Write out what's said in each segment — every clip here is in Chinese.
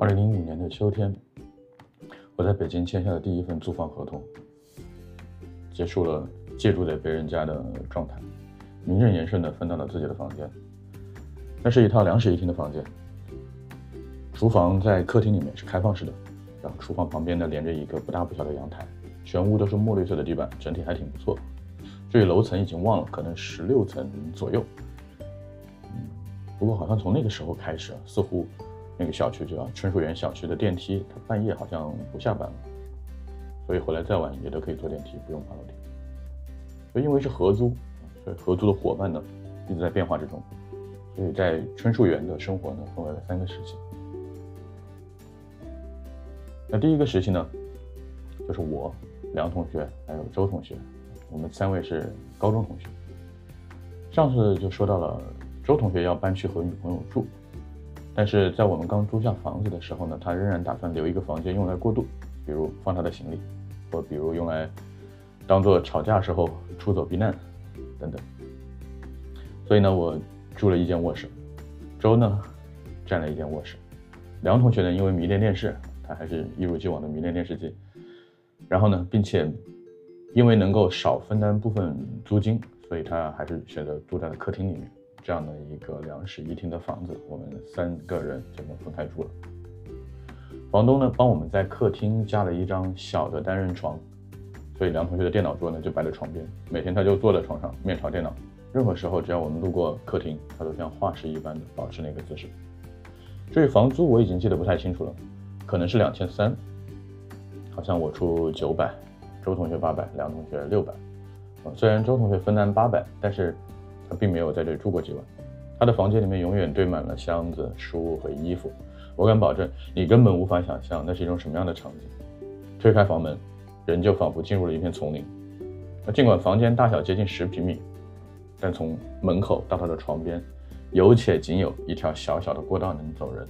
二零零五年的秋天，我在北京签下了第一份租房合同，结束了借住在别人家的状态，名正言顺的分到了自己的房间。那是一套两室一厅的房间，厨房在客厅里面是开放式的，然后厨房旁边呢连着一个不大不小的阳台，全屋都是墨绿色的地板，整体还挺不错。至于楼层已经忘了，可能十六层左右。不过好像从那个时候开始，似乎。那个小区叫春树园小区的电梯，它半夜好像不下班了，所以回来再晚也都可以坐电梯，不用爬楼梯。所以因为是合租，所以合租的伙伴呢一直在变化之中，所以在春树园的生活呢分为了三个时期。那第一个时期呢，就是我梁同学还有周同学，我们三位是高中同学。上次就说到了周同学要搬去和女朋友住。但是在我们刚租下房子的时候呢，他仍然打算留一个房间用来过渡，比如放他的行李，或比如用来当做吵架时候出走避难等等。所以呢，我住了一间卧室，周呢占了一间卧室，梁同学呢因为迷恋电视，他还是一如既往的迷恋电视机。然后呢，并且因为能够少分担部分租金，所以他还是选择住在了客厅里面。这样的一个两室一厅的房子，我们三个人就能分开住了。房东呢，帮我们在客厅加了一张小的单人床，所以梁同学的电脑桌呢就摆在床边，每天他就坐在床上面朝电脑，任何时候只要我们路过客厅，他都像画师一般的保持那个姿势。至于房租，我已经记得不太清楚了，可能是两千三，好像我出九百，周同学八百，梁同学六百。虽然周同学分担八百，但是。他并没有在这里住过几晚，他的房间里面永远堆满了箱子、书和衣服，我敢保证你根本无法想象那是一种什么样的场景。推开房门，人就仿佛进入了一片丛林。那尽管房间大小接近十平米，但从门口到他的床边，有且仅有一条小小的过道能走人，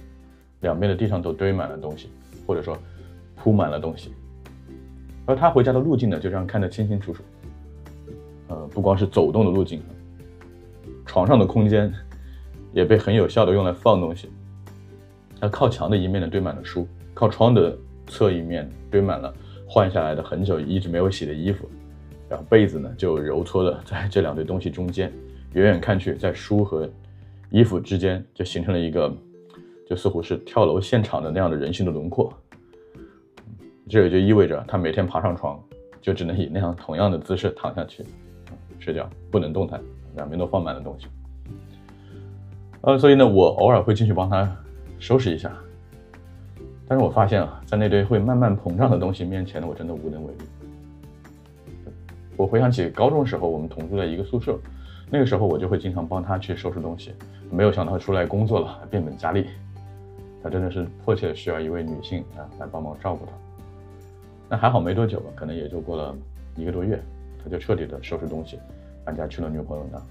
两边的地上都堆满了东西，或者说铺满了东西。而他回家的路径呢，就这样看得清清楚楚。呃，不光是走动的路径。床上的空间也被很有效的用来放东西。那靠墙的一面呢堆满了书，靠窗的侧一面堆满了换下来的很久一直没有洗的衣服，然后被子呢就揉搓的 在这两堆东西中间，远远看去，在书和衣服之间就形成了一个，就似乎是跳楼现场的那样的人性的轮廓。这也就意味着他每天爬上床就只能以那样同样的姿势躺下去睡觉，不能动弹。两边都放满了东西，呃，所以呢，我偶尔会进去帮他收拾一下。但是我发现啊，在那堆会慢慢膨胀的东西面前呢，我真的无能为力。我回想起高中时候，我们同住在一个宿舍，那个时候我就会经常帮他去收拾东西。没有想到出来工作了，变本加厉，他真的是迫切需要一位女性啊来帮忙照顾他。那还好没多久吧，可能也就过了一个多月，他就彻底的收拾东西。搬家去了女朋友那，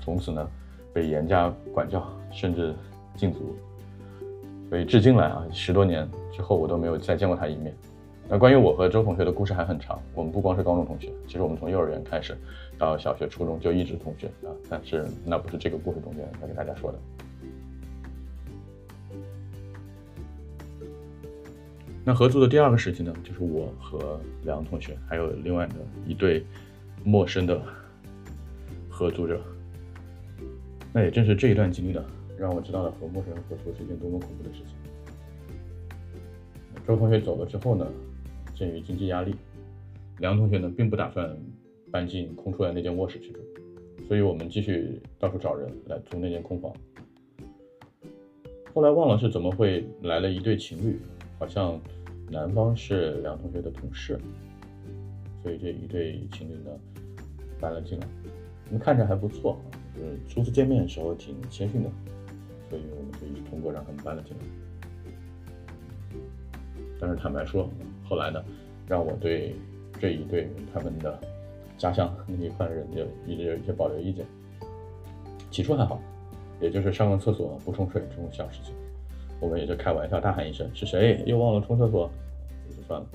从此呢，被严加管教，甚至禁足。所以至今来啊，十多年之后，我都没有再见过他一面。那关于我和周同学的故事还很长，我们不光是高中同学，其实我们从幼儿园开始到小学、初中就一直同学啊。但是那不是这个故事中间要给大家说的。那合租的第二个时期呢，就是我和梁同学还有另外的一对陌生的。合租者，那也正是这一段经历呢，让我知道了和陌生人合租是一件多么恐怖的事情。周同学走了之后呢，鉴于经济压力，梁同学呢并不打算搬进空出来那间卧室去住，所以我们继续到处找人来租那间空房。后来忘了是怎么会来了一对情侣，好像男方是梁同学的同事，所以这一对情侣呢搬了进来。我们看着还不错，就是初次见面的时候挺谦逊的，所以我们就一直通过让他们搬了进来。但是坦白说，后来呢，让我对这一对他们的家乡那一块人就一直有一些保留意见。起初还好，也就是上个厕所不冲水这种小事情，我们也就开玩笑大喊一声：“是谁又忘了冲厕所？”也就算了。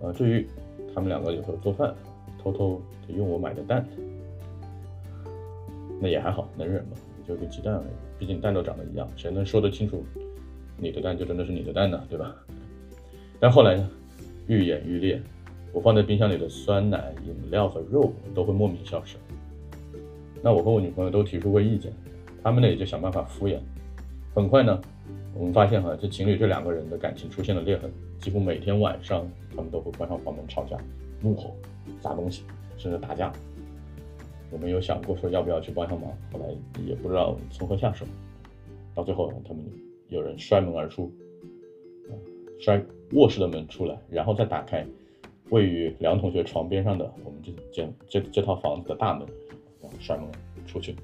呃，至于他们两个有时候做饭，偷偷用我买的蛋。那也还好，能忍嘛，就个鸡蛋而已。毕竟蛋都长得一样，谁能说得清楚你的蛋就真的是你的蛋呢，对吧？但后来呢，愈演愈烈，我放在冰箱里的酸奶、饮料和肉都会莫名消失。那我和我女朋友都提出过意见，他们呢也就想办法敷衍。很快呢，我们发现哈，这情侣这两个人的感情出现了裂痕，几乎每天晚上他们都会关上房门吵架、怒吼、砸东西，甚至打架。我们有想过说要不要去帮上忙，后来也不知道从何下手。到最后，他们有人摔门而出，摔卧室的门出来，然后再打开位于梁同学床边上的我们这间这这套房子的大门。摔门出去，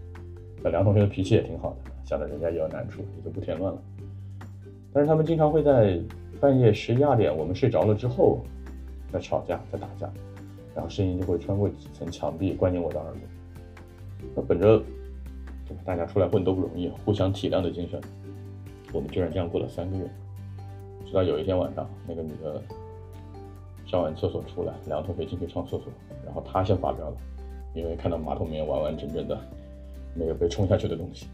那梁同学的脾气也挺好的，想着人家也有难处，也就不添乱了。但是他们经常会在半夜十一二点，我们睡着了之后，在吵架，在打架，然后声音就会穿过几层墙壁，灌进我的耳朵。本着大家出来混都不容易，互相体谅的精神，我们居然这样过了三个月。直到有一天晚上，那个女的上完厕所出来，梁同学进去上厕所，然后她先发飙了。因为看到马桶里面完完整整的没有被冲下去的东西，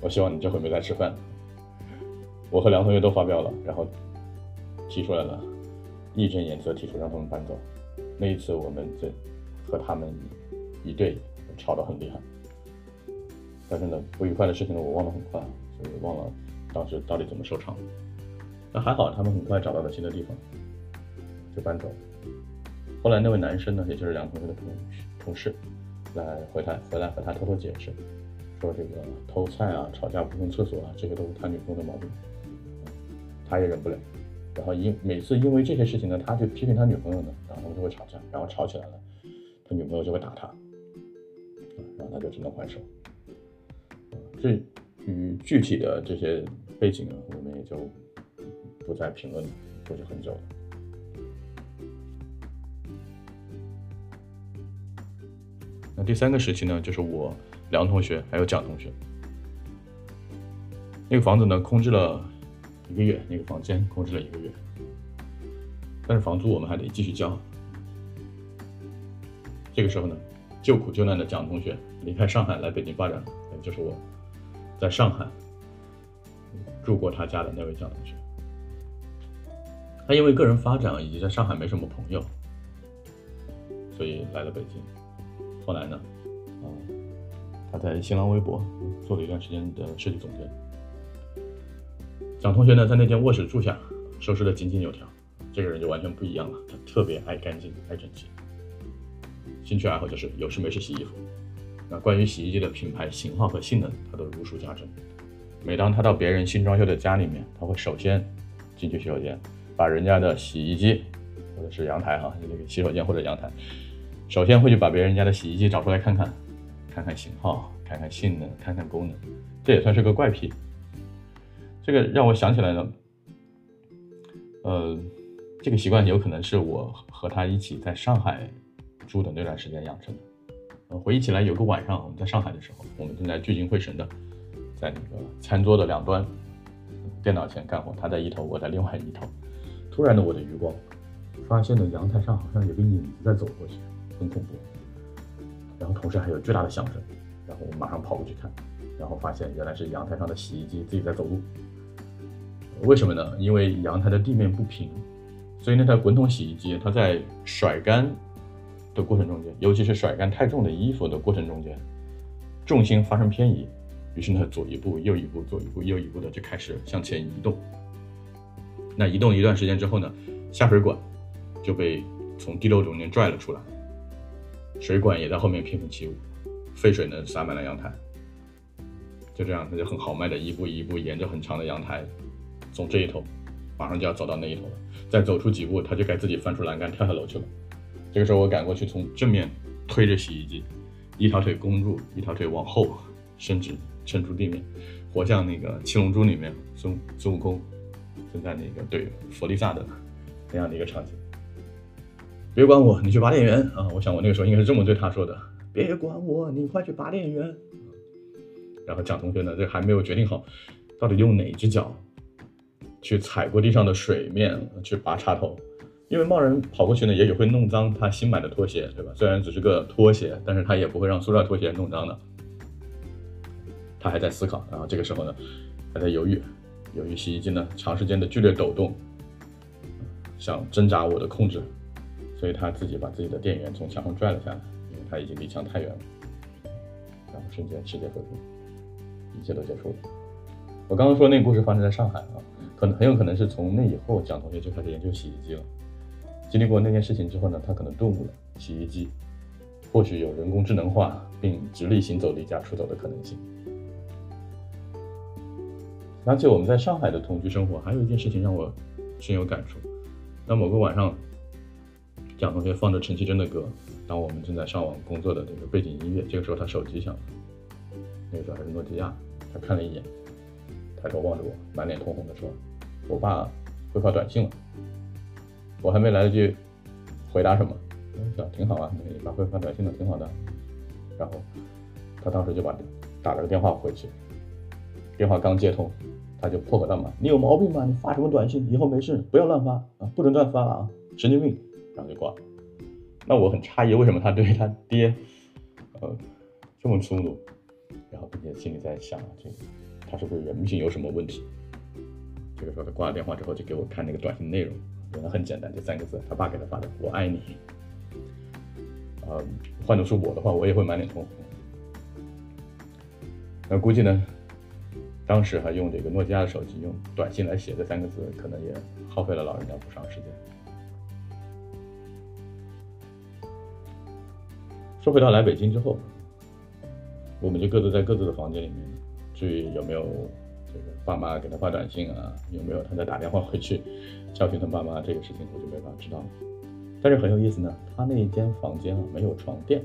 我希望你这回没在吃饭。我和梁同学都发飙了，然后提出来了，义正言辞提出让他们搬走。那一次我们这和他们一对吵得很厉害，但是呢，不愉快的事情呢我忘得很快，所以忘了当时到底怎么收场。但还好，他们很快找到了新的地方，就搬走。后来那位男生呢，也就是梁同学的同同事，来回来回来和他偷偷解释，说这个偷菜啊、吵架不用厕所啊，这些都是他女朋友的毛病，他也忍不了。然后因每次因为这些事情呢，他就批评他女朋友呢，然后他们就会吵架，然后吵起来了，他女朋友就会打他，然后他就只能还手。至于具体的这些背景啊，我们也就不再评论，过去很久了。那第三个时期呢，就是我梁同学还有蒋同学，那个房子呢空置了一个月，那个房间空置了一个月，但是房租我们还得继续交。这个时候呢，救苦救难的蒋同学离开上海来北京发展，也就是我在上海住过他家的那位蒋同学。他因为个人发展以及在上海没什么朋友，所以来了北京。后来呢？啊，他在新浪微博做了一段时间的设计总监。蒋同学呢，在那间卧室住下，收拾的井井有条。这个人就完全不一样了，他特别爱干净、爱整洁。兴趣爱好就是有事没事洗衣服。那关于洗衣机的品牌、型号和性能，他都如数家珍。每当他到别人新装修的家里面，他会首先进去洗手间，把人家的洗衣机或者是阳台哈，那个洗手间或者阳台。首先会去把别人家的洗衣机找出来看看，看看型号，看看性能，看看功能，这也算是个怪癖。这个让我想起来了，呃，这个习惯有可能是我和他一起在上海住的那段时间养成的。呃，回忆起来，有个晚上我们在上海的时候，我们正在聚精会神的在那个餐桌的两端电脑前干活，他在一头，我在另外一头。突然呢，我的余光发现了阳台上好像有个影子在走过去。很恐怖，然后同时还有巨大的响声，然后我马上跑过去看，然后发现原来是阳台上的洗衣机自己在走路。为什么呢？因为阳台的地面不平，所以那台滚筒洗衣机它在甩干的过程中间，尤其是甩干太重的衣服的过程中间，重心发生偏移，于是呢左一步右一步，左一步右一步的就开始向前移动。那移动一段时间之后呢，下水管就被从地漏中间拽了出来。水管也在后面翩翩起舞，废水呢洒满了阳台。就这样，他就很豪迈的一步一步沿着很长的阳台，从这一头，马上就要走到那一头了。再走出几步，他就该自己翻出栏杆跳下楼去了。这个时候，我赶过去，从正面推着洗衣机，一条腿弓住，一条腿往后伸直，撑住地面，活像那个七龙珠里面孙孙悟空正在那个对弗利萨的那样的一个场景。别管我，你去拔电源啊！我想我那个时候应该是这么对他说的：别管我，你快去拔电源。然后蒋同学呢，这还没有决定好，到底用哪只脚去踩过地上的水面去拔插头，因为贸然跑过去呢，也许会弄脏他新买的拖鞋，对吧？虽然只是个拖鞋，但是他也不会让塑料拖鞋弄脏的。他还在思考，然后这个时候呢，还在犹豫，由于洗衣机呢长时间的剧烈抖动，想挣扎我的控制，所以他自己把自己的电源从墙上拽了下来，因为他已经离墙太远了。然后瞬间世界和平，一切都结束了。我刚刚说那个故事发生在上海啊，可能很有可能是从那以后蒋同学就开始研究洗衣机了。经历过那件事情之后呢，他可能顿悟了，洗衣机或许有人工智能化并直立行走、离家出走的可能性。而且我们在上海的同居生活，还有一件事情让我深有感触。那某个晚上，蒋同学放着陈绮贞的歌，当我们正在上网工作的这个背景音乐，这个时候他手机响了，那个时候还是诺基亚，他看了一眼，抬头望着我，满脸通红的说：“我爸会发短信了。”我还没来得及回答什么，想挺好啊，你爸会发短信的，挺好的。然后他当时就把打了个电话回去，电话刚接通。他就破口大骂：“你有毛病吗？你发什么短信？以后没事不要乱发啊，不准乱发了啊，神经病！”然后就挂了。那我很诧异，为什么他对他爹，呃，这么粗鲁？然后并且心里在想，这个他是不是人品有什么问题？这个时候他挂了电话之后，就给我看那个短信内容，原来很简单，就三个字：他爸给他发的“我爱你”。呃，换作是我的话，我也会满脸通红。那估计呢？当时还用这个诺基亚的手机，用短信来写这三个字，可能也耗费了老人家不少时间。说回到来北京之后，我们就各自在各自的房间里面。至于有没有这个爸妈给他发短信啊，有没有他在打电话回去教训他爸妈，这个事情我就没法知道了。但是很有意思呢，他那一间房间啊没有床垫。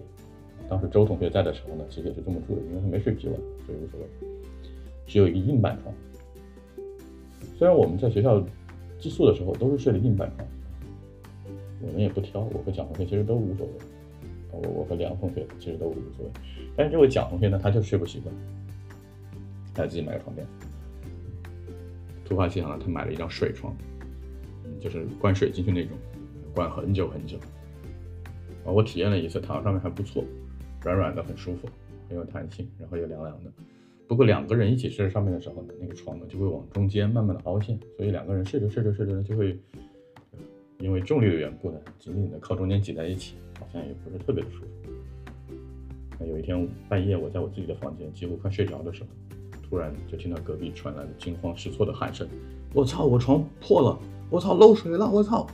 当时周同学在的时候呢，其实也是这么住的，因为他没睡习惯，所以无所谓。只有一个硬板床。虽然我们在学校寄宿的时候都是睡的硬板床，我们也不挑。我和蒋同学其实都无所谓，我我和梁同学其实都无所谓。但是这位蒋同学呢，他就睡不习惯，他自己买个床垫。突发奇想呢，他买了一张水床，就是灌水进去那种，灌很久很久。啊，我体验了一次，躺上面还不错，软软的，很舒服，很有弹性，然后又凉凉的。不过两个人一起睡在上面的时候呢，那个床呢就会往中间慢慢的凹陷，所以两个人睡着睡着睡着呢，就会因为重力的缘故呢，紧紧的靠中间挤在一起，好像也不是特别的舒服。有一天半夜，我在我自己的房间几乎快睡着的时候，突然就听到隔壁传来了惊慌失措的喊声：“我操，我床破了！我操，漏水了！我操！”